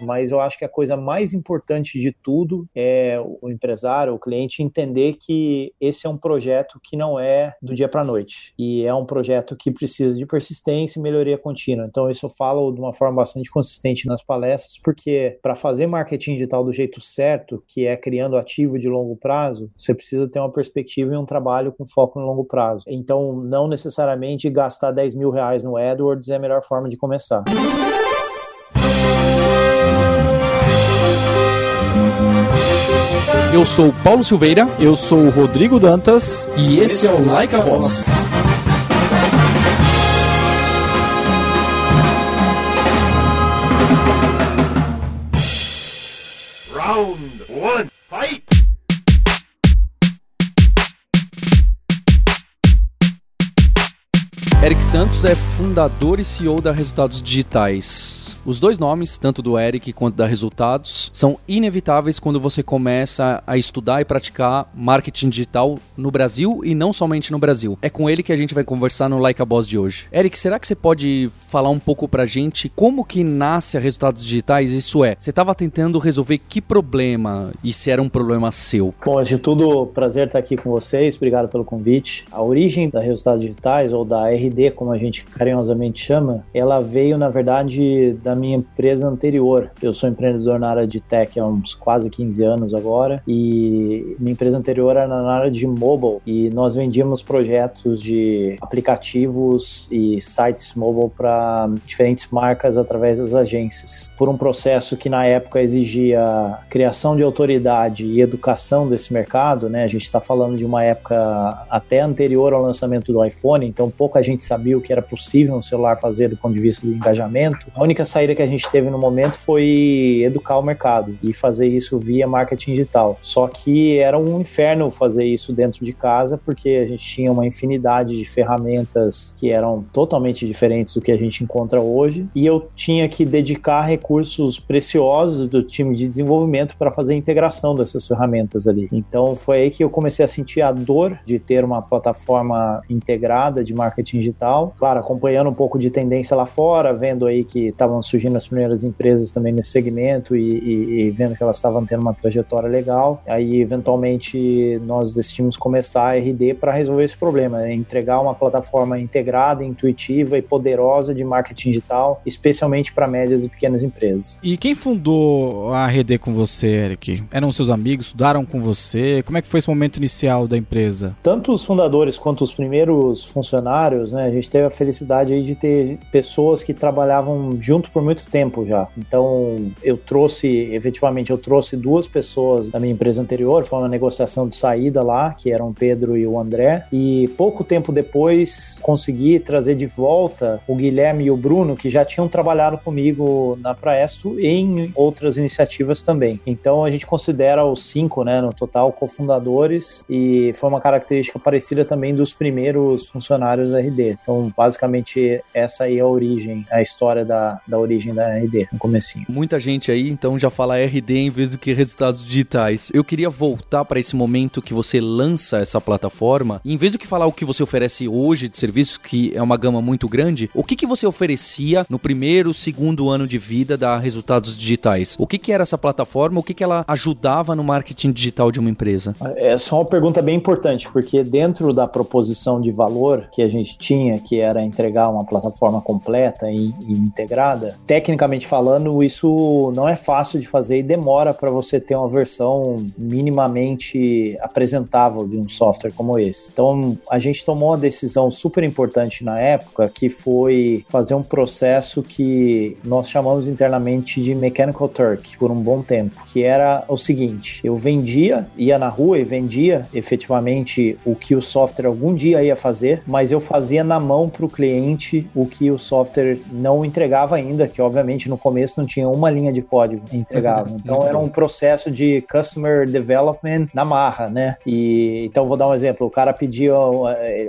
mas eu acho que a coisa mais importante de tudo é o empresário, o cliente entender que esse é um projeto que não é do dia para noite e é um projeto que precisa de persistência e melhoria contínua. Então isso eu falo de uma forma bastante consistente nas palestras, porque para fazer marketing digital do jeito certo, que é criando ativo de longo prazo, você precisa ter uma perspectiva e um trabalho com foco no longo prazo. Então não necessariamente gastar 10 mil reais no AdWords é a melhor forma de começar. Eu sou Paulo Silveira. Eu sou Rodrigo Dantas. E esse é o Like a Voz. Round 1 Eric Santos é fundador e CEO da Resultados Digitais. Os dois nomes, tanto do Eric quanto da Resultados, são inevitáveis quando você começa a estudar e praticar marketing digital no Brasil e não somente no Brasil. É com ele que a gente vai conversar no Like a Boss de hoje. Eric, será que você pode falar um pouco pra gente como que nasce a Resultados Digitais? Isso é, você estava tentando resolver que problema e se era um problema seu? Bom, antes de tudo, prazer estar aqui com vocês, obrigado pelo convite. A origem da Resultados Digitais, ou da RD, como a gente carinhosamente chama, ela veio, na verdade, da minha empresa anterior. Eu sou empreendedor na área de tech há uns quase 15 anos agora e minha empresa anterior era na área de mobile e nós vendíamos projetos de aplicativos e sites mobile para diferentes marcas através das agências. Por um processo que na época exigia criação de autoridade e educação desse mercado, né? A gente está falando de uma época até anterior ao lançamento do iPhone, então pouca gente sabia o que era possível um celular fazer do ponto de vista do engajamento. A única saída que a gente teve no momento foi educar o mercado e fazer isso via marketing digital. Só que era um inferno fazer isso dentro de casa, porque a gente tinha uma infinidade de ferramentas que eram totalmente diferentes do que a gente encontra hoje, e eu tinha que dedicar recursos preciosos do time de desenvolvimento para fazer a integração dessas ferramentas ali. Então foi aí que eu comecei a sentir a dor de ter uma plataforma integrada de marketing digital. Claro, acompanhando um pouco de tendência lá fora, vendo aí que estavam surgindo as primeiras empresas também nesse segmento e, e, e vendo que elas estavam tendo uma trajetória legal. Aí, eventualmente, nós decidimos começar a RD para resolver esse problema, né? entregar uma plataforma integrada, intuitiva e poderosa de marketing digital, especialmente para médias e pequenas empresas. E quem fundou a RD com você, Eric? Eram seus amigos? Estudaram com você? Como é que foi esse momento inicial da empresa? Tanto os fundadores quanto os primeiros funcionários, né, a gente teve a felicidade aí de ter pessoas que trabalhavam junto por muito tempo já. Então, eu trouxe, efetivamente, eu trouxe duas pessoas da minha empresa anterior, foi uma negociação de saída lá, que eram o Pedro e o André, e pouco tempo depois consegui trazer de volta o Guilherme e o Bruno, que já tinham trabalhado comigo na Praesto e em outras iniciativas também. Então, a gente considera os cinco, né, no total, cofundadores, e foi uma característica parecida também dos primeiros funcionários da RD. Então, basicamente, essa aí é a origem, a história da, da origem da RD, no comecinho. Muita gente aí, então, já fala RD em vez do que resultados digitais. Eu queria voltar para esse momento que você lança essa plataforma, e em vez do que falar o que você oferece hoje de serviços, que é uma gama muito grande, o que, que você oferecia no primeiro, segundo ano de vida da Resultados Digitais? O que, que era essa plataforma? O que, que ela ajudava no marketing digital de uma empresa? É só uma pergunta bem importante, porque dentro da proposição de valor que a gente tinha, que era entregar uma plataforma completa e, e integrada, tecnicamente falando, isso não é fácil de fazer e demora para você ter uma versão minimamente apresentável de um software como esse. Então, a gente tomou uma decisão super importante na época, que foi fazer um processo que nós chamamos internamente de Mechanical Turk por um bom tempo, que era o seguinte: eu vendia, ia na rua e vendia efetivamente o que o software algum dia ia fazer, mas eu fazia na mão para o cliente o que o software não entregava ainda, que obviamente no começo não tinha uma linha de código entregava. Então era um processo de customer development na marra, né? E então vou dar um exemplo: o cara pedia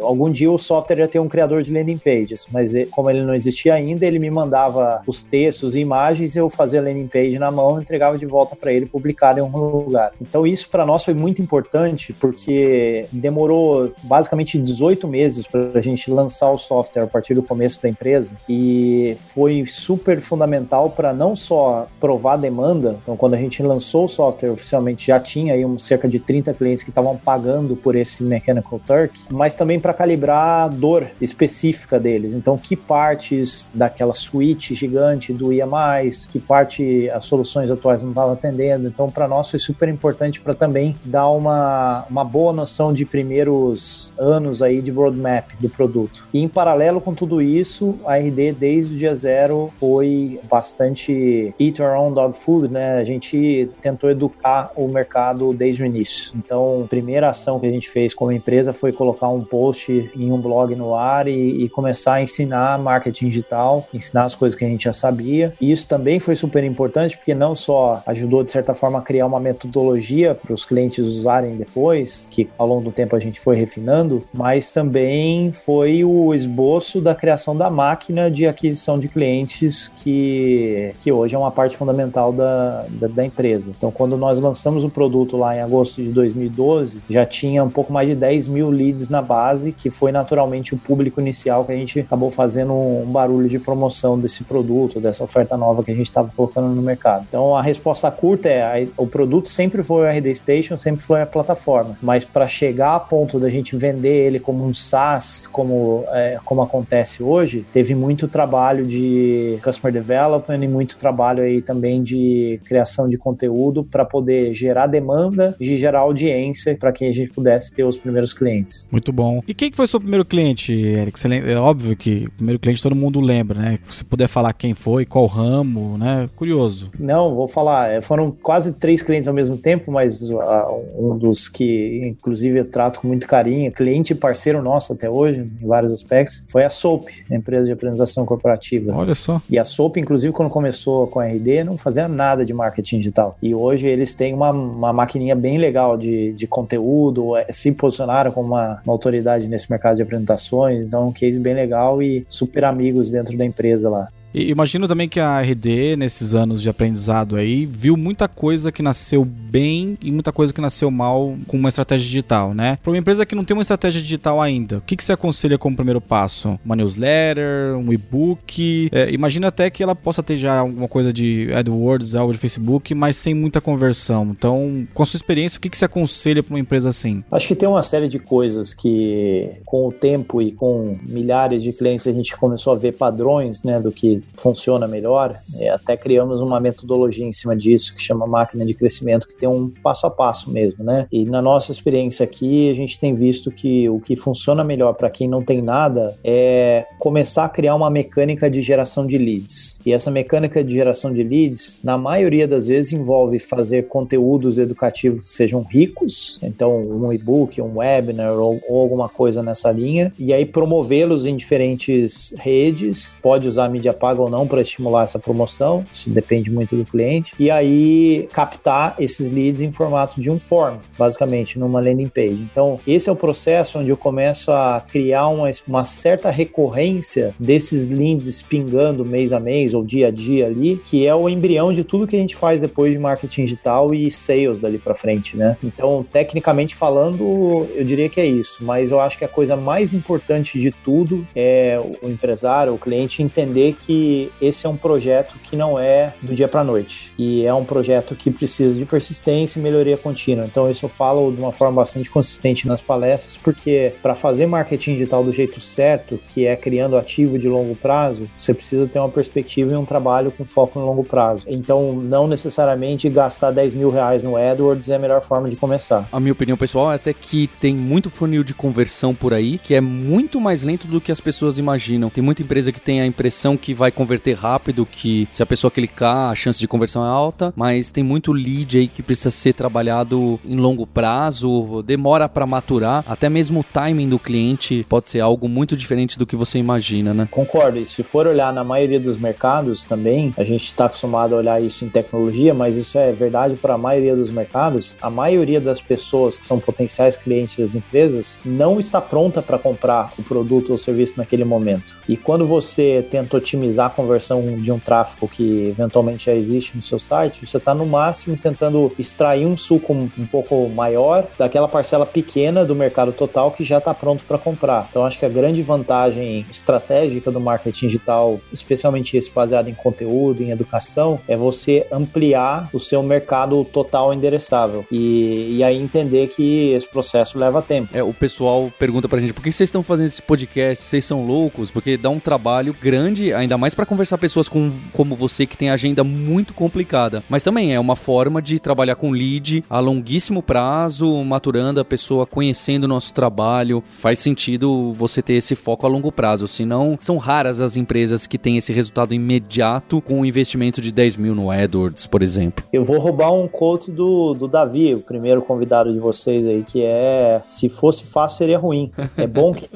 algum dia o software ia ter um criador de landing pages, mas como ele não existia ainda, ele me mandava os textos e imagens, eu fazia a landing page na mão, entregava de volta para ele publicar em algum lugar. Então isso para nós foi muito importante porque demorou basicamente 18 meses para a gente lançar o software a partir do começo da empresa e foi super fundamental para não só provar a demanda, então quando a gente lançou o software oficialmente já tinha aí um, cerca de 30 clientes que estavam pagando por esse Mechanical Turk, mas também para calibrar a dor específica deles. Então, que partes daquela suíte gigante doía mais, que parte as soluções atuais não estavam atendendo. Então, para nós foi super importante para também dar uma, uma boa noção de primeiros anos aí de roadmap do produto. E em paralelo com tudo isso, a RD desde o dia zero foi bastante eat our own dog food, né? A gente tentou educar o mercado desde o início. Então, a primeira ação que a gente fez como empresa foi colocar um post em um blog no ar e, e começar a ensinar marketing digital, ensinar as coisas que a gente já sabia. E isso também foi super importante porque não só ajudou de certa forma a criar uma metodologia para os clientes usarem depois, que ao longo do tempo a gente foi refinando, mas também foi o esboço da criação da máquina de aquisição de clientes que, que hoje é uma parte fundamental da, da, da empresa. Então, quando nós lançamos o produto lá em agosto de 2012, já tinha um pouco mais de 10 mil leads na base, que foi naturalmente o público inicial que a gente acabou fazendo um barulho de promoção desse produto, dessa oferta nova que a gente estava colocando no mercado. Então, a resposta curta é: o produto sempre foi o RD Station, sempre foi a plataforma, mas para chegar a ponto da gente vender ele como um SaaS, como, é, como acontece hoje, teve muito trabalho de customer development e muito trabalho aí também de criação de conteúdo para poder gerar demanda e gerar audiência para que a gente pudesse ter os primeiros clientes. Muito bom. E quem que foi seu primeiro cliente, Eric? É óbvio que o primeiro cliente todo mundo lembra, né? Se puder falar quem foi, qual ramo, né? Curioso. Não, vou falar. É, foram quase três clientes ao mesmo tempo, mas uh, um dos que, inclusive, eu trato com muito carinho, cliente e parceiro nosso até hoje, em vários aspectos, foi a SOAP, a empresa de apresentação corporativa. Olha só. E a SOAP, inclusive, quando começou com a RD, não fazia nada de marketing digital. E hoje eles têm uma, uma maquininha bem legal de, de conteúdo, é, se posicionaram como uma, uma autoridade nesse mercado de apresentações, então um case bem legal e super amigos dentro da empresa lá. E imagino também que a RD, nesses anos de aprendizado aí, viu muita coisa que nasceu bem e muita coisa que nasceu mal com uma estratégia digital, né? Para uma empresa que não tem uma estratégia digital ainda, o que, que você aconselha como primeiro passo? Uma newsletter, um e-book? É, imagina até que ela possa ter já alguma coisa de AdWords, algo de Facebook, mas sem muita conversão. Então, com a sua experiência, o que, que você aconselha para uma empresa assim? Acho que tem uma série de coisas que, com o tempo e com milhares de clientes, a gente começou a ver padrões, né, do que funciona melhor. É, até criamos uma metodologia em cima disso que chama máquina de crescimento, que tem um passo a passo mesmo, né? E na nossa experiência aqui, a gente tem visto que o que funciona melhor para quem não tem nada é começar a criar uma mecânica de geração de leads. E essa mecânica de geração de leads, na maioria das vezes, envolve fazer conteúdos educativos que sejam ricos, então um e-book, um webinar ou, ou alguma coisa nessa linha, e aí promovê-los em diferentes redes. Pode usar mídia paga ou não para estimular essa promoção, isso depende muito do cliente, e aí captar esses leads em formato de um form, basicamente, numa landing page. Então, esse é o processo onde eu começo a criar uma, uma certa recorrência desses leads pingando mês a mês ou dia a dia ali, que é o embrião de tudo que a gente faz depois de marketing digital e sales dali para frente, né? Então, tecnicamente falando, eu diria que é isso, mas eu acho que a coisa mais importante de tudo é o empresário, o cliente entender que esse é um projeto que não é do dia para noite e é um projeto que precisa de persistência e melhoria contínua. Então, isso eu falo de uma forma bastante consistente nas palestras, porque para fazer marketing digital do jeito certo, que é criando ativo de longo prazo, você precisa ter uma perspectiva e um trabalho com foco no longo prazo. Então, não necessariamente gastar 10 mil reais no AdWords é a melhor forma de começar. A minha opinião pessoal é até que tem muito funil de conversão por aí, que é muito mais lento do que as pessoas imaginam. Tem muita empresa que tem a impressão que vai converter rápido, que se a pessoa clicar, a chance de conversão é alta, mas tem muito lead aí que precisa ser trabalhado em longo prazo, demora para maturar, até mesmo o timing do cliente pode ser algo muito diferente do que você imagina, né? Concordo. E se for olhar na maioria dos mercados também, a gente está acostumado a olhar isso em tecnologia, mas isso é verdade para a maioria dos mercados. A maioria das pessoas que são potenciais clientes das empresas não está pronta para comprar o produto ou serviço naquele momento. E quando você tenta otimizar otimizar a conversão de um tráfego que eventualmente já existe no seu site, você está no máximo tentando extrair um suco um, pouco maior daquela parcela pequena do mercado total que já está pronto para comprar. Então acho que a grande vantagem estratégica do marketing digital, especialmente esse baseado em conteúdo, em educação, é você ampliar o seu mercado total endereçável e, e aí entender que esse processo leva tempo. É, o pessoal pergunta pra gente por que vocês estão fazendo esse podcast? Vocês são loucos? Porque dá um trabalho grande, ainda mais para conversar pessoas com, como você que tem agenda muito complicada. Mas também é uma forma de trabalhar com lead a longuíssimo prazo, maturando a pessoa, conhecendo o nosso trabalho. Faz sentido você ter esse foco a longo prazo. Senão, são raras as empresas que têm esse resultado imediato com um investimento de 10 mil no AdWords, por exemplo. Eu vou roubar um quote do, do Davi, o primeiro convidado de vocês aí, que é: se fosse fácil, seria ruim. É bom que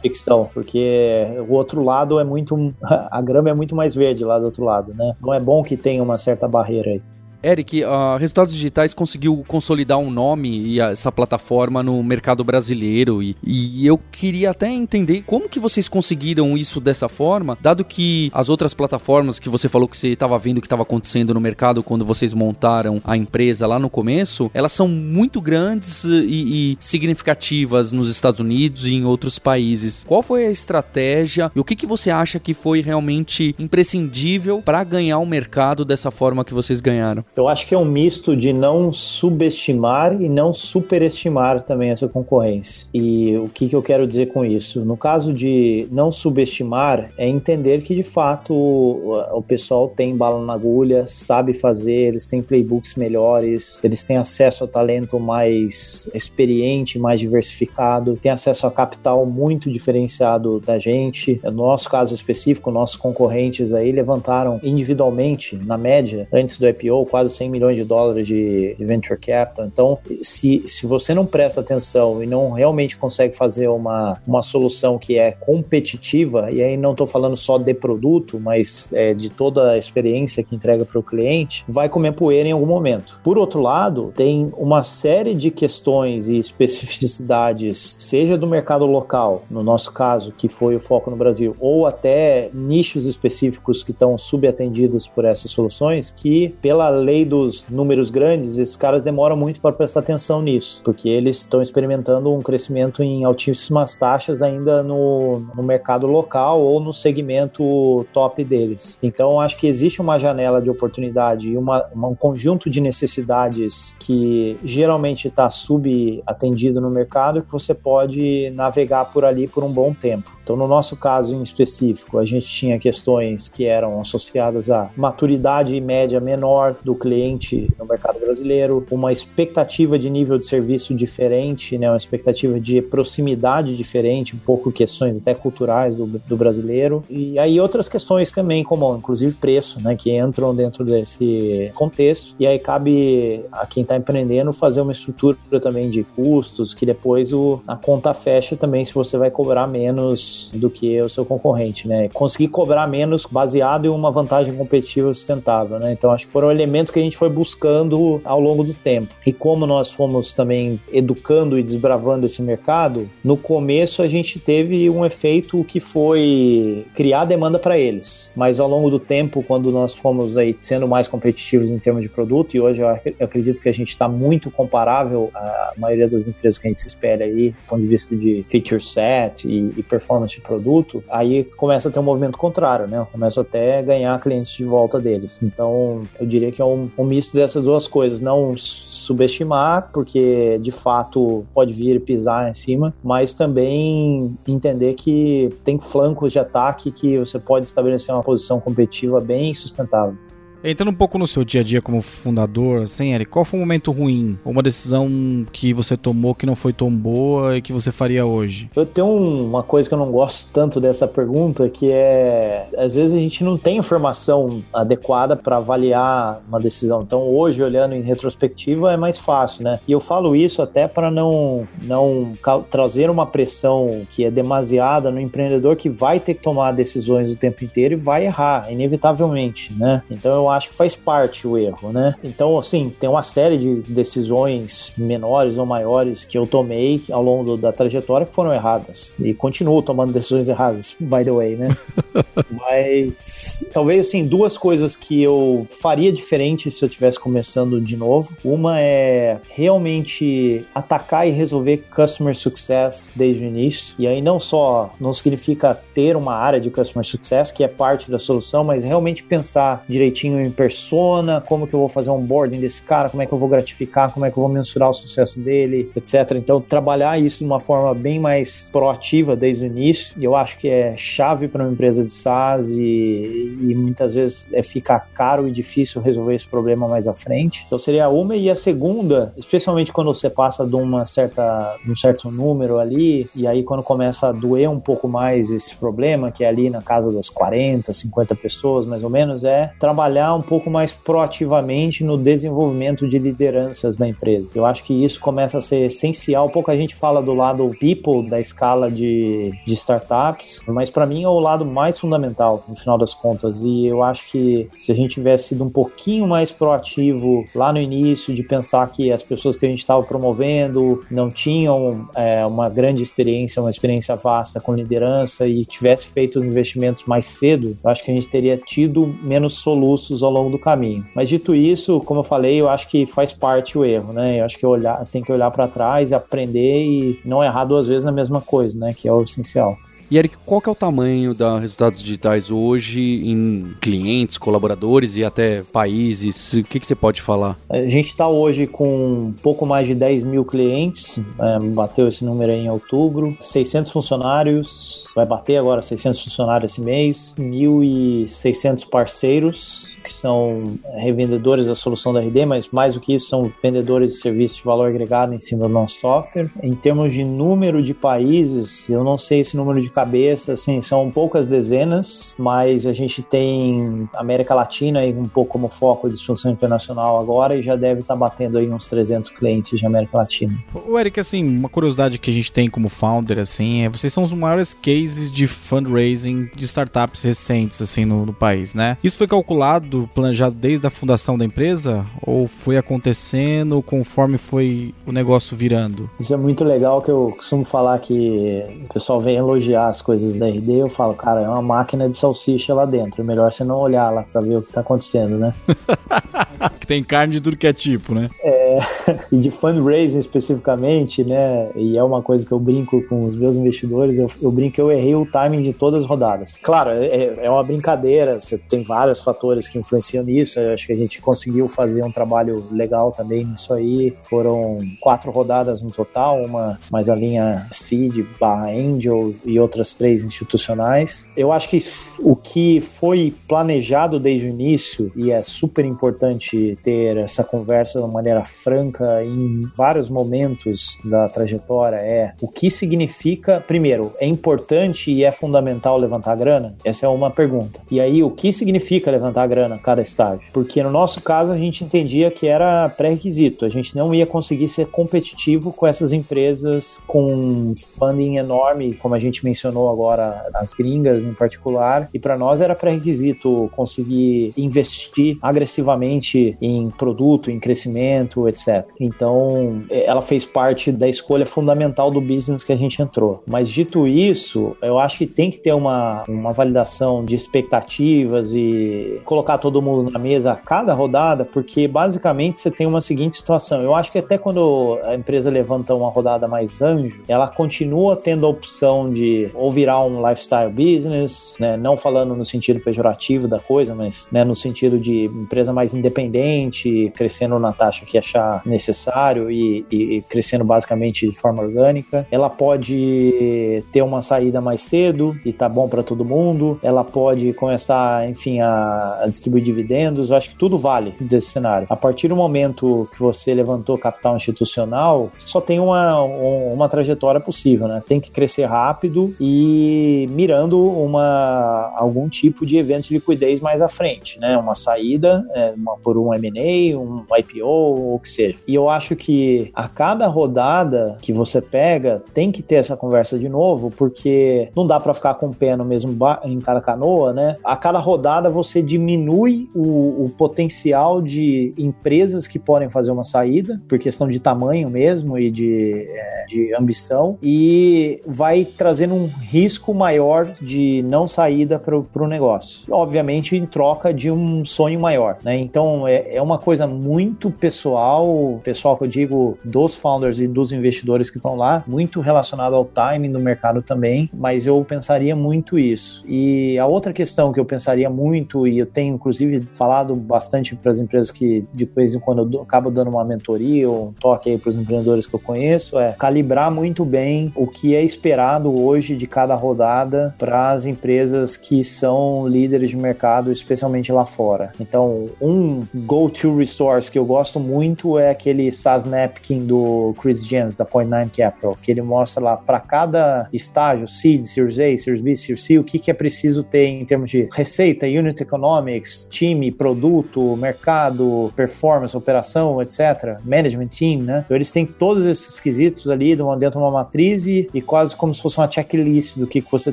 fricção, porque o outro lado é muito. A grama é muito mais verde lá do outro lado, né? Não é bom que tenha uma certa barreira aí. Eric, a Resultados Digitais conseguiu consolidar um nome e essa plataforma no mercado brasileiro e, e, eu queria até entender como que vocês conseguiram isso dessa forma, dado que as outras plataformas que você falou que você estava vendo que estava acontecendo no mercado quando vocês montaram a empresa lá no começo, elas são muito grandes e, e significativas nos Estados Unidos e em outros países. Qual foi a estratégia e o que, que você acha que foi realmente imprescindível para ganhar o mercado dessa forma que vocês ganharam? Eu acho que é um misto de não subestimar e não superestimar também essa concorrência. E o que, que eu quero dizer com isso? No caso de não subestimar, é entender que de fato o, o pessoal tem bala na agulha, sabe fazer, eles têm playbooks melhores, eles têm acesso a talento mais experiente, mais diversificado, têm acesso a capital muito diferenciado da gente. No nosso caso específico, nossos concorrentes aí levantaram individualmente, na média, antes do IPO, quase 100 milhões de dólares de, de venture capital. Então, se, se você não presta atenção e não realmente consegue fazer uma, uma solução que é competitiva, e aí não estou falando só de produto, mas é, de toda a experiência que entrega para o cliente, vai comer poeira em algum momento. Por outro lado, tem uma série de questões e especificidades, seja do mercado local, no nosso caso, que foi o foco no Brasil, ou até nichos específicos que estão subatendidos por essas soluções, que pela lei dos números grandes, esses caras demoram muito para prestar atenção nisso, porque eles estão experimentando um crescimento em altíssimas taxas ainda no, no mercado local ou no segmento top deles. Então, acho que existe uma janela de oportunidade e uma, uma, um conjunto de necessidades que geralmente está subatendido no mercado que você pode navegar por ali por um bom tempo. Então, no nosso caso em específico, a gente tinha questões que eram associadas à maturidade média menor do cliente no mercado brasileiro, uma expectativa de nível de serviço diferente, né, uma expectativa de proximidade diferente, um pouco questões até culturais do, do brasileiro, e aí outras questões também, como inclusive preço, né, que entram dentro desse contexto, e aí cabe a quem está empreendendo fazer uma estrutura também de custos, que depois o, a conta fecha também se você vai cobrar menos do que o seu concorrente, né? Conseguir cobrar menos baseado em uma vantagem competitiva sustentável, né? Então acho que foram elementos que a gente foi buscando ao longo do tempo. E como nós fomos também educando e desbravando esse mercado, no começo a gente teve um efeito que foi criar demanda para eles. Mas ao longo do tempo, quando nós fomos aí sendo mais competitivos em termos de produto, e hoje eu acredito que a gente está muito comparável à maioria das empresas que a gente se espelha aí, do ponto de vista de feature set e, e performance de produto, aí começa a ter um movimento contrário, né? Começa até a ganhar clientes de volta deles. Então, eu diria que é um, um misto dessas duas coisas. Não subestimar, porque de fato pode vir e pisar em cima, mas também entender que tem flancos de ataque que você pode estabelecer uma posição competitiva bem sustentável. Entrando um pouco no seu dia a dia como fundador, assim, Eric, qual foi um momento ruim? Uma decisão que você tomou que não foi tão boa e que você faria hoje? Eu tenho uma coisa que eu não gosto tanto dessa pergunta, que é às vezes a gente não tem informação adequada para avaliar uma decisão. Então, hoje, olhando em retrospectiva, é mais fácil, né? E eu falo isso até para não, não trazer uma pressão que é demasiada no empreendedor que vai ter que tomar decisões o tempo inteiro e vai errar, inevitavelmente, né? Então, eu acho que faz parte o erro, né? Então, assim, tem uma série de decisões menores ou maiores que eu tomei ao longo da trajetória que foram erradas. E continuo tomando decisões erradas, by the way, né? Mas talvez assim, duas coisas que eu faria diferente se eu tivesse começando de novo. Uma é realmente atacar e resolver customer success desde o início. E aí não só não significa ter uma área de customer success, que é parte da solução, mas realmente pensar direitinho em persona, como que eu vou fazer um onboarding desse cara, como é que eu vou gratificar, como é que eu vou mensurar o sucesso dele, etc. Então, trabalhar isso de uma forma bem mais proativa desde o início, eu acho que é chave para uma empresa de SaaS e, e muitas vezes é ficar caro e difícil resolver esse problema mais à frente. Então, seria uma. E a segunda, especialmente quando você passa de uma certa, um certo número ali, e aí quando começa a doer um pouco mais esse problema, que é ali na casa das 40, 50 pessoas, mais ou menos, é trabalhar um pouco mais proativamente no desenvolvimento de lideranças da empresa. Eu acho que isso começa a ser essencial. Pouca gente fala do lado people da escala de, de startups, mas para mim é o lado mais fundamental, no final das contas. E eu acho que se a gente tivesse sido um pouquinho mais proativo lá no início, de pensar que as pessoas que a gente estava promovendo não tinham é, uma grande experiência, uma experiência vasta com liderança e tivesse feito os investimentos mais cedo, eu acho que a gente teria tido menos soluços ao longo do caminho. Mas dito isso, como eu falei, eu acho que faz parte o erro, né? Eu acho que olhar, tem que olhar para trás e aprender e não errar duas vezes na mesma coisa, né? Que é o essencial. E Eric, qual que é o tamanho da Resultados Digitais hoje em clientes, colaboradores e até países? O que, que você pode falar? A gente está hoje com pouco mais de 10 mil clientes, é, bateu esse número em outubro, 600 funcionários, vai bater agora 600 funcionários esse mês, 1.600 parceiros, que são revendedores da solução da RD, mas mais do que isso, são vendedores de serviços de valor agregado em cima do nosso software. Em termos de número de países, eu não sei esse número de cabeça, assim, são poucas dezenas, mas a gente tem América Latina e um pouco como foco de expansão internacional agora e já deve estar tá batendo aí uns 300 clientes de América Latina. O Eric, assim, uma curiosidade que a gente tem como founder, assim, é vocês são os maiores cases de fundraising de startups recentes, assim, no, no país, né? Isso foi calculado, planejado desde a fundação da empresa ou foi acontecendo conforme foi o negócio virando? Isso é muito legal que eu costumo falar que o pessoal vem elogiar as coisas da RD, eu falo, cara, é uma máquina de salsicha lá dentro. É melhor você não olhar lá pra ver o que tá acontecendo, né? que tem carne de tudo que é tipo, né? É, e de fundraising especificamente, né? E é uma coisa que eu brinco com os meus investidores, eu, eu brinco que eu errei o timing de todas as rodadas. Claro, é, é uma brincadeira, você tem vários fatores que influenciam nisso, eu acho que a gente conseguiu fazer um trabalho legal também nisso aí. Foram quatro rodadas no total, uma mais a linha Seed barra Angel e outras três institucionais. Eu acho que o que foi planejado desde o início, e é super importante ter essa conversa de uma maneira franca em vários momentos da trajetória, é o que significa, primeiro, é importante e é fundamental levantar grana? Essa é uma pergunta. E aí, o que significa levantar grana a cada estágio? Porque no nosso caso, a gente entendia que era pré-requisito, a gente não ia conseguir ser competitivo com essas empresas com funding enorme, como a gente mencionou agora, as gringas em particular, e para nós era pré-requisito conseguir investir agressivamente em produto, em crescimento, etc. Então, ela fez parte da escolha fundamental do business que a gente entrou. Mas dito isso, eu acho que tem que ter uma, uma validação de expectativas e colocar todo mundo na mesa a cada rodada, porque basicamente você tem uma seguinte situação. Eu acho que até quando a empresa levanta uma rodada mais anjo, ela continua tendo a opção de ou virar um lifestyle business, né? não falando no sentido pejorativo da coisa, mas né, no sentido de empresa mais independente, crescendo na taxa que achar necessário e, e crescendo basicamente de forma orgânica. Ela pode ter uma saída mais cedo e tá bom para todo mundo. Ela pode começar, enfim, a, a distribuir dividendos. Eu acho que tudo vale desse cenário. A partir do momento que você levantou capital institucional, só tem uma, uma trajetória possível, né? Tem que crescer rápido e mirando uma, algum tipo de evento de liquidez mais à frente, né? Uma saída é, uma, por um M&A, um IPO, ou o que seja. E eu acho que a cada rodada que você pega, tem que ter essa conversa de novo, porque não dá para ficar com o pé no mesmo em cada canoa, né? A cada rodada você diminui o, o potencial de empresas que podem fazer uma saída, por questão de tamanho mesmo e de, é, de ambição, e vai trazendo um risco maior de não saída para o negócio. Obviamente, em troca de um sonho maior, né? Então, é, é uma coisa muito pessoal, pessoal que eu digo dos founders e dos investidores que estão lá, muito relacionado ao timing do mercado também, mas eu pensaria muito isso. E a outra questão que eu pensaria muito, e eu tenho inclusive falado bastante para as empresas que de vez em quando eu acabo dando uma mentoria ou um toque aí para os empreendedores que eu conheço, é calibrar muito bem o que é esperado hoje de cada rodada para as empresas que são líderes de mercado, especialmente lá fora. Então, um go-to resource que eu gosto muito é aquele SaaS Napkin do Chris Jens, da Point Nine Capital, que ele mostra lá para cada estágio, Seed, Series A, Series B, Series C, o que, que é preciso ter em termos de receita, unit economics, time, produto, mercado, performance, operação, etc. Management team, né? Então eles têm todos esses quesitos ali dentro de uma matriz e, e quase como se fosse uma checklist do que, que você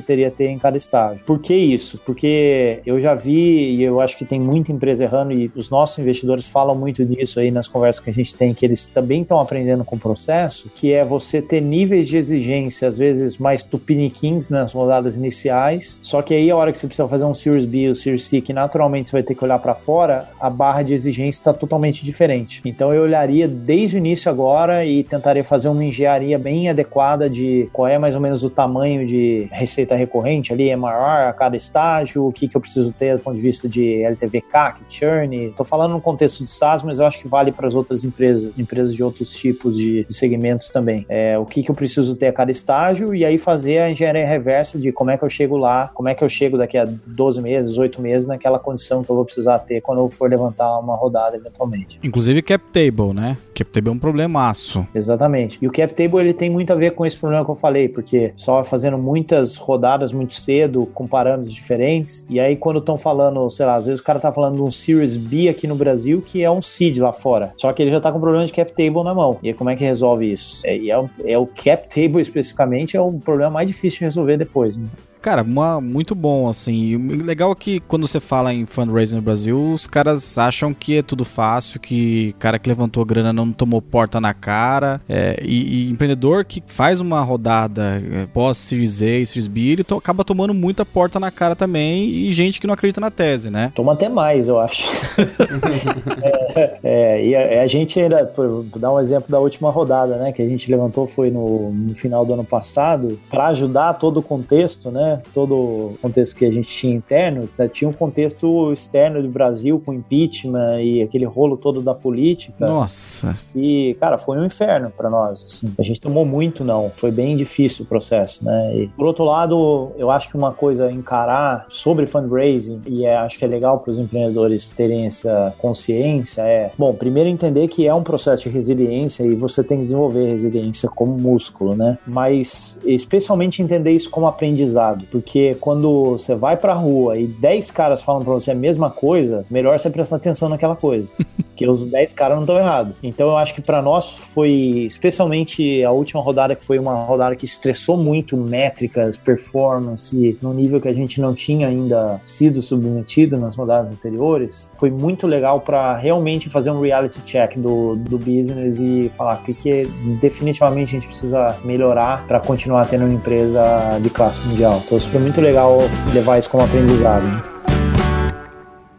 teria a ter em cada estágio. Por que isso? Porque eu já vi e eu acho que tem muita empresa errando e os nossos investidores falam muito disso aí nas conversas que a gente tem, que eles também estão aprendendo com o processo, que é você ter níveis de exigência, às vezes mais tupiniquins nas rodadas iniciais, só que aí a hora que você precisa fazer um Series B ou Series C, que naturalmente você vai ter que olhar para fora, a barra de exigência está totalmente diferente. Então eu olharia desde o início agora e tentaria fazer uma engenharia bem adequada de qual é mais ou menos o tamanho de receita recorrente ali, MRR a cada estágio, o que, que eu preciso ter do ponto de vista de LTV CAC, churn. Estou falando no contexto de SaaS, mas eu acho que vale para as outras empresas, empresas de outros tipos de, de segmentos também. É, o que, que eu preciso ter a cada estágio e aí fazer a engenharia reversa de como é que eu chego lá, como é que eu chego daqui a 12 meses, 8 meses naquela condição que eu vou precisar ter quando eu for levantar uma rodada eventualmente. Inclusive cap table, né? Cap table é um problemaço. Exatamente. E o cap table ele tem muito a ver com esse problema que eu falei, porque só fazendo muitas rodadas muito cedo com parâmetros diferentes, e aí quando estão falando, sei lá, às vezes o cara tá falando de um Series B aqui no Brasil que é um seed lá fora. Só que ele já tá com problema de cap table na mão. E aí como é que resolve isso? É, é, é o cap table especificamente é o problema mais difícil de resolver depois. Né? Cara, uma, muito bom, assim. legal é que quando você fala em fundraising no Brasil, os caras acham que é tudo fácil, que o cara que levantou grana não tomou porta na cara. É, e, e, empreendedor que faz uma rodada é, pós Series A, Series B, ele to, acaba tomando muita porta na cara também e gente que não acredita na tese, né? Toma até mais, eu acho. é, é, e a, a, gente ainda, por dar um exemplo da última rodada, né, que a gente levantou foi no, no final do ano passado, para ajudar todo o contexto, né? Todo o contexto que a gente tinha interno, né? tinha um contexto externo do Brasil com impeachment e aquele rolo todo da política. Nossa. E, cara, foi um inferno para nós. Assim. A gente tomou muito, não. Foi bem difícil o processo, né? E, por outro lado, eu acho que uma coisa a encarar sobre fundraising, e é, acho que é legal para os empreendedores terem essa consciência, é, bom, primeiro entender que é um processo de resiliência e você tem que desenvolver resiliência como músculo, né? Mas especialmente entender isso como aprendizado Porque quando você vai pra rua e 10 caras falam pra você a mesma coisa, melhor você prestar atenção naquela coisa. porque os 10 caras não estão errados. Então eu acho que para nós foi, especialmente a última rodada, que foi uma rodada que estressou muito métricas, performance, no nível que a gente não tinha ainda sido submetido nas rodadas anteriores, foi muito legal para realmente fazer um reality check do, do business e falar o que, que definitivamente a gente precisa melhorar para continuar tendo uma empresa de classe mundial. Então isso foi muito legal levar isso como aprendizado.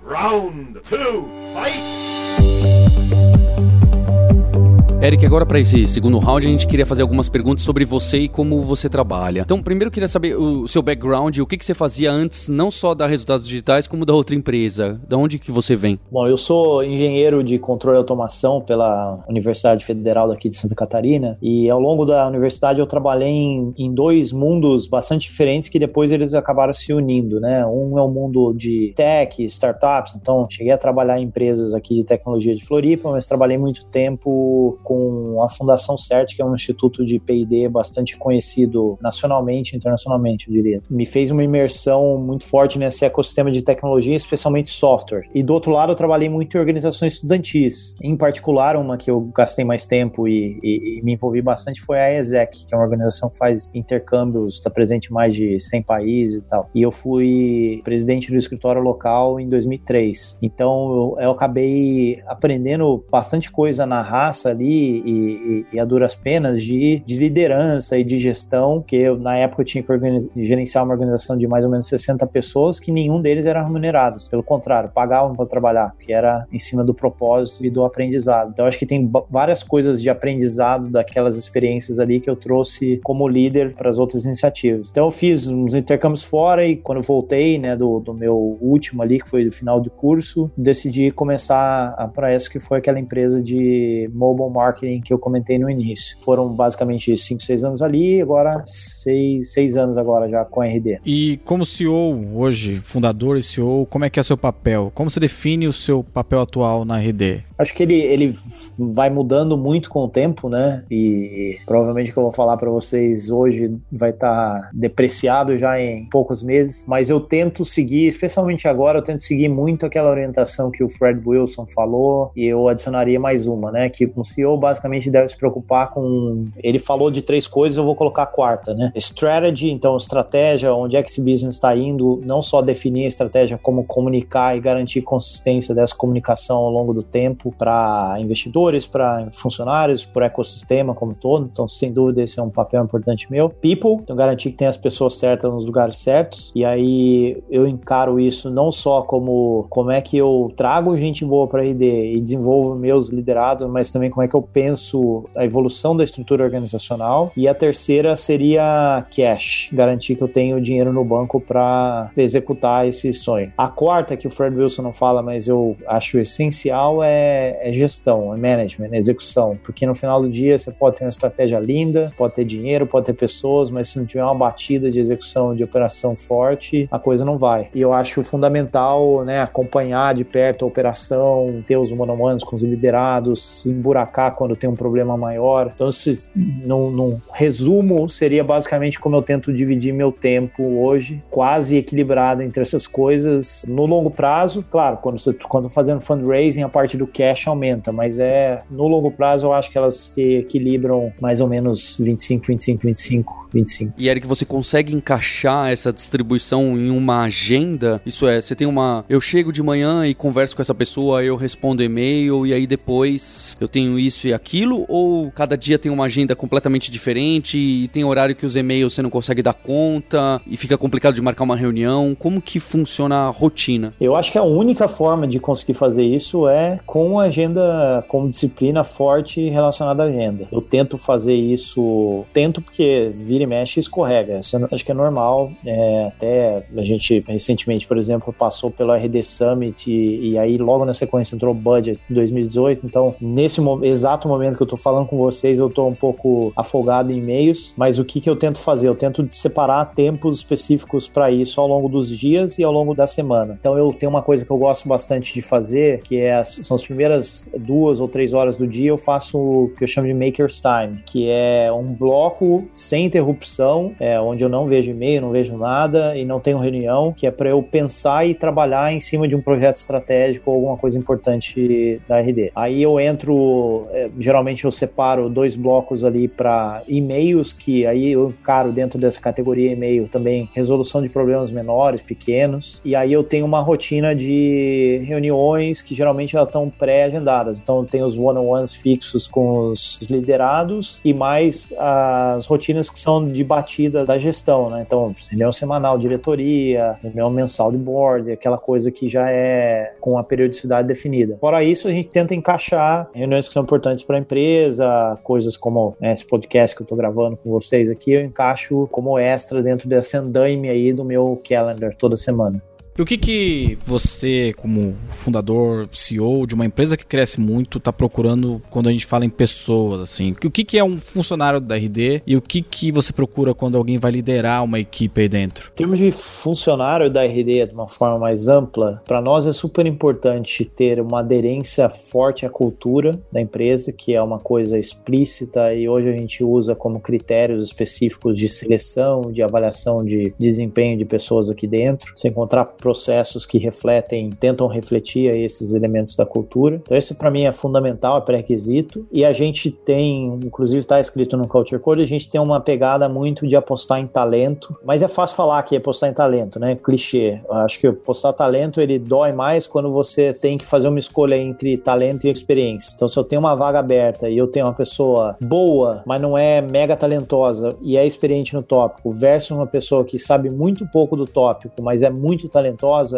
Round two, fight! うん。Eric, agora para esse segundo round a gente queria fazer algumas perguntas sobre você e como você trabalha. Então, primeiro eu queria saber o seu background, o que, que você fazia antes, não só da Resultados Digitais, como da outra empresa. Da onde que você vem? Bom, eu sou engenheiro de controle e automação pela Universidade Federal daqui de Santa Catarina e ao longo da universidade eu trabalhei em, em dois mundos bastante diferentes que depois eles acabaram se unindo, né? Um é o mundo de tech, startups, então cheguei a trabalhar em empresas aqui de tecnologia de Floripa, mas trabalhei muito tempo com a Fundação CERT, que é um instituto de P&D bastante conhecido nacionalmente e internacionalmente, eu diria. Me fez uma imersão muito forte nesse ecossistema de tecnologia, especialmente software. E do outro lado, eu trabalhei muito em organizações estudantis. Em particular, uma que eu gastei mais tempo e, e, e me envolvi bastante foi a ESEC, que é uma organização que faz intercâmbios, está presente em mais de 100 países e tal. E eu fui presidente do escritório local em 2003. Então, eu, eu acabei aprendendo bastante coisa na raça ali e, e, e a duras penas de, de, liderança e de gestão, que eu, na época eu tinha que gerenciar uma organização de mais ou menos 60 pessoas, que nenhum deles era remunerado. Pelo contrário, pagavam para trabalhar, que era em cima do propósito e do aprendizado. Então, acho que tem várias coisas de aprendizado daquelas experiências ali que eu trouxe como líder para as outras iniciativas. Então, eu fiz uns intercâmbios fora e quando voltei, né, do, do meu último ali, que foi do final do curso, decidi começar a Praes, que foi aquela empresa de mobile marketing que eu comentei no início. Foram basicamente 5, 6 anos ali, agora 6, 6 anos agora já com a RD. E como CEO hoje, fundador e CEO, como é que é seu papel? Como você define o seu papel atual na RD? Acho que ele, ele vai mudando muito com o tempo, né? E provavelmente o que eu vou falar para vocês hoje vai estar tá depreciado já em poucos meses, mas eu tento seguir, especialmente agora, eu tento seguir muito aquela orientação que o Fred Wilson falou e eu adicionaria mais uma, né? Que um CEO basicamente deve se preocupar com. Ele falou de três coisas, eu vou colocar a quarta, né? Strategy, então estratégia, onde é que esse business está indo, não só definir a estratégia, como comunicar e garantir consistência dessa comunicação ao longo do tempo para investidores, para funcionários, para o ecossistema como todo. Então, sem dúvida, esse é um papel importante meu. People, então garantir que tem as pessoas certas nos lugares certos. E aí eu encaro isso não só como como é que eu trago gente boa para a e desenvolvo meus liderados, mas também como é que eu penso a evolução da estrutura organizacional. E a terceira seria cash, garantir que eu tenho dinheiro no banco para executar esse sonho. A quarta, que o Fred Wilson não fala, mas eu acho essencial, é é, gestão, é management, é execução. Porque no final do dia você pode ter uma estratégia linda, pode ter dinheiro, pode ter pessoas, mas se não tiver uma batida de execução, de operação forte, a coisa não vai. E eu acho fundamental né, acompanhar de perto a operação, ter os monomanos com os liderados, emburacar quando tem um problema maior. Então, se, num, num resumo, seria basicamente como eu tento dividir meu tempo hoje, quase equilibrado entre essas coisas. No longo prazo, claro, quando você quando fazendo fundraising, a parte do cash aumenta, mas é no longo prazo eu acho que elas se equilibram mais ou menos 25, 25, 25, 25. E Eric, você consegue encaixar essa distribuição em uma agenda? Isso é, você tem uma. Eu chego de manhã e converso com essa pessoa, eu respondo e-mail e aí depois eu tenho isso e aquilo? Ou cada dia tem uma agenda completamente diferente e tem horário que os e-mails você não consegue dar conta e fica complicado de marcar uma reunião? Como que funciona a rotina? Eu acho que a única forma de conseguir fazer isso é com agenda, com disciplina forte relacionada à agenda. Eu tento fazer isso, tento porque vira e mexe e escorrega. Isso acho que é normal. É, até a gente recentemente, por exemplo, passou pelo RD Summit e, e aí logo na sequência entrou o budget 2018. Então, nesse mo exato momento que eu tô falando com vocês, eu tô um pouco afogado em e-mails, mas o que, que eu tento fazer? Eu tento separar tempos específicos para isso ao longo dos dias e ao longo da semana. Então, eu tenho uma coisa que eu gosto bastante de fazer, que é, são as primeiras duas ou três horas do dia eu faço o que eu chamo de Maker's Time, que é um bloco sem interrupção, é, onde eu não vejo e-mail, não vejo nada e não tenho reunião, que é para eu pensar e trabalhar em cima de um projeto estratégico ou alguma coisa importante da RD. Aí eu entro, geralmente eu separo dois blocos ali para e-mails, que aí eu encaro dentro dessa categoria e-mail também resolução de problemas menores, pequenos, e aí eu tenho uma rotina de reuniões que geralmente elas estão pré pré-agendadas. Então tem os one-on-ones fixos com os liderados e mais as rotinas que são de batida da gestão, né? Então, reunião semanal, diretoria, reunião mensal de board, aquela coisa que já é com a periodicidade definida. Fora isso, a gente tenta encaixar reuniões que são importantes para a empresa, coisas como né, esse podcast que eu estou gravando com vocês aqui, eu encaixo como extra dentro desse andaime aí do meu calendar toda semana. E o que que você, como fundador, CEO de uma empresa que cresce muito, está procurando quando a gente fala em pessoas, assim? O que que é um funcionário da RD e o que que você procura quando alguém vai liderar uma equipe aí dentro? Em termos de funcionário da RD de uma forma mais ampla, para nós é super importante ter uma aderência forte à cultura da empresa, que é uma coisa explícita e hoje a gente usa como critérios específicos de seleção, de avaliação de desempenho de pessoas aqui dentro. Você encontrar processos que refletem, tentam refletir esses elementos da cultura. Então esse para mim é fundamental, é pré-requisito. E a gente tem, inclusive está escrito no Culture Code, a gente tem uma pegada muito de apostar em talento, mas é fácil falar que é apostar em talento, né? Clichê. Eu acho que apostar talento ele dói mais quando você tem que fazer uma escolha entre talento e experiência. Então se eu tenho uma vaga aberta e eu tenho uma pessoa boa, mas não é mega talentosa e é experiente no tópico, versus uma pessoa que sabe muito pouco do tópico, mas é muito talentosa,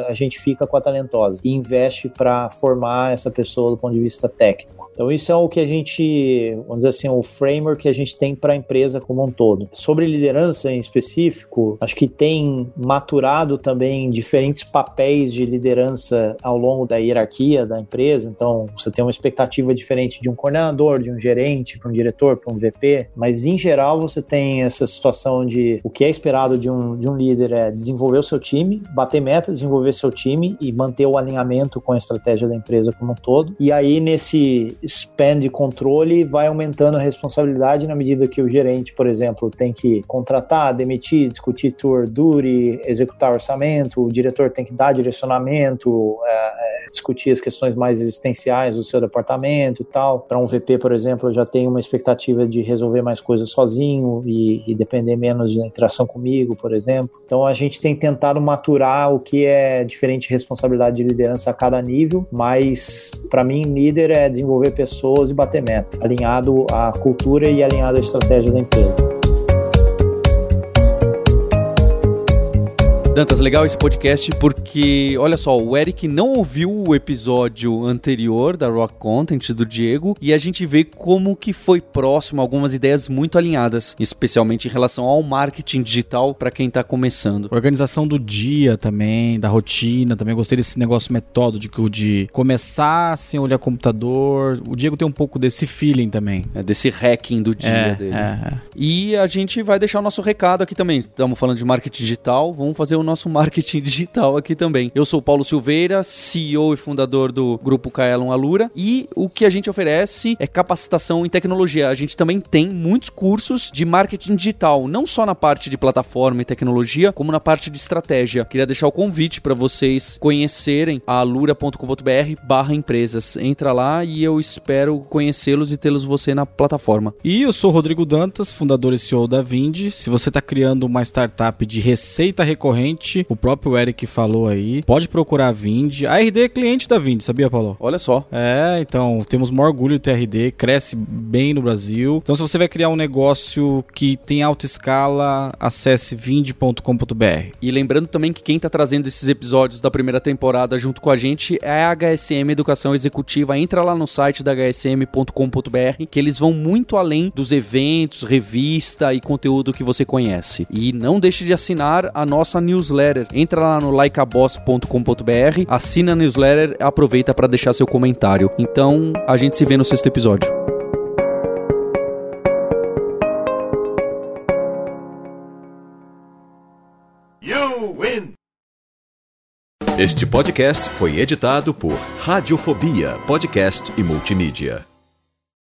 a gente fica com a talentosa e investe para formar essa pessoa do ponto de vista técnico. Então isso é o que a gente, vamos dizer assim, o framework que a gente tem para a empresa como um todo. Sobre liderança em específico, acho que tem maturado também diferentes papéis de liderança ao longo da hierarquia da empresa. Então você tem uma expectativa diferente de um coordenador, de um gerente, para um diretor, para um VP, mas em geral você tem essa situação de o que é esperado de um, de um líder é desenvolver o seu time, bater metas, desenvolver seu time e manter o alinhamento com a estratégia da empresa como um todo. E aí nesse span de controle vai aumentando a responsabilidade na medida que o gerente, por exemplo, tem que contratar, demitir, discutir tour duty, executar orçamento, o diretor tem que dar direcionamento, é, discutir as questões mais existenciais do seu departamento e tal. Para um VP, por exemplo, eu já tenho uma expectativa de resolver mais coisas sozinho e, e depender menos de interação comigo, por exemplo. Então a gente tem tentado maturar o que é diferente responsabilidade de liderança a cada nível, mas para mim líder é desenvolver pessoas e bater meta, alinhado à cultura e alinhado à estratégia da empresa. Dantas, legal esse podcast porque, olha só, o Eric não ouviu o episódio anterior da Rock Content do Diego e a gente vê como que foi próximo, algumas ideias muito alinhadas, especialmente em relação ao marketing digital para quem tá começando. Organização do dia também, da rotina, também gostei desse negócio metódico de começar sem olhar computador. O Diego tem um pouco desse feeling também. É desse hacking do dia É, dele. é, é. E a gente vai deixar o nosso recado aqui também. Estamos falando de marketing digital, vamos fazer o nosso marketing digital aqui também. Eu sou Paulo Silveira, CEO e fundador do grupo Kaelon Alura, e o que a gente oferece é capacitação em tecnologia. A gente também tem muitos cursos de marketing digital, não só na parte de plataforma e tecnologia, como na parte de estratégia. Queria deixar o convite para vocês conhecerem a alura.com.br/barra empresas. Entra lá e eu espero conhecê-los e tê-los você na plataforma. E eu sou Rodrigo Dantas, fundador e CEO da Vindi. Se você está criando uma startup de receita recorrente, o próprio Eric falou aí, pode procurar a Vindi. A RD é cliente da Vindi, sabia, Paulo? Olha só. É, então temos maior orgulho de ter RD, cresce bem no Brasil. Então, se você vai criar um negócio que tem alta escala, acesse vindi.com.br. E lembrando também que quem está trazendo esses episódios da primeira temporada junto com a gente é a HSM Educação Executiva. Entra lá no site da hsm.com.br que eles vão muito além dos eventos, revista e conteúdo que você conhece. E não deixe de assinar a nossa newsletter. Entra lá no likeaboss.com.br, assina a newsletter, aproveita para deixar seu comentário. Então, a gente se vê no sexto episódio. You win! Este podcast foi editado por Radiofobia, podcast e multimídia.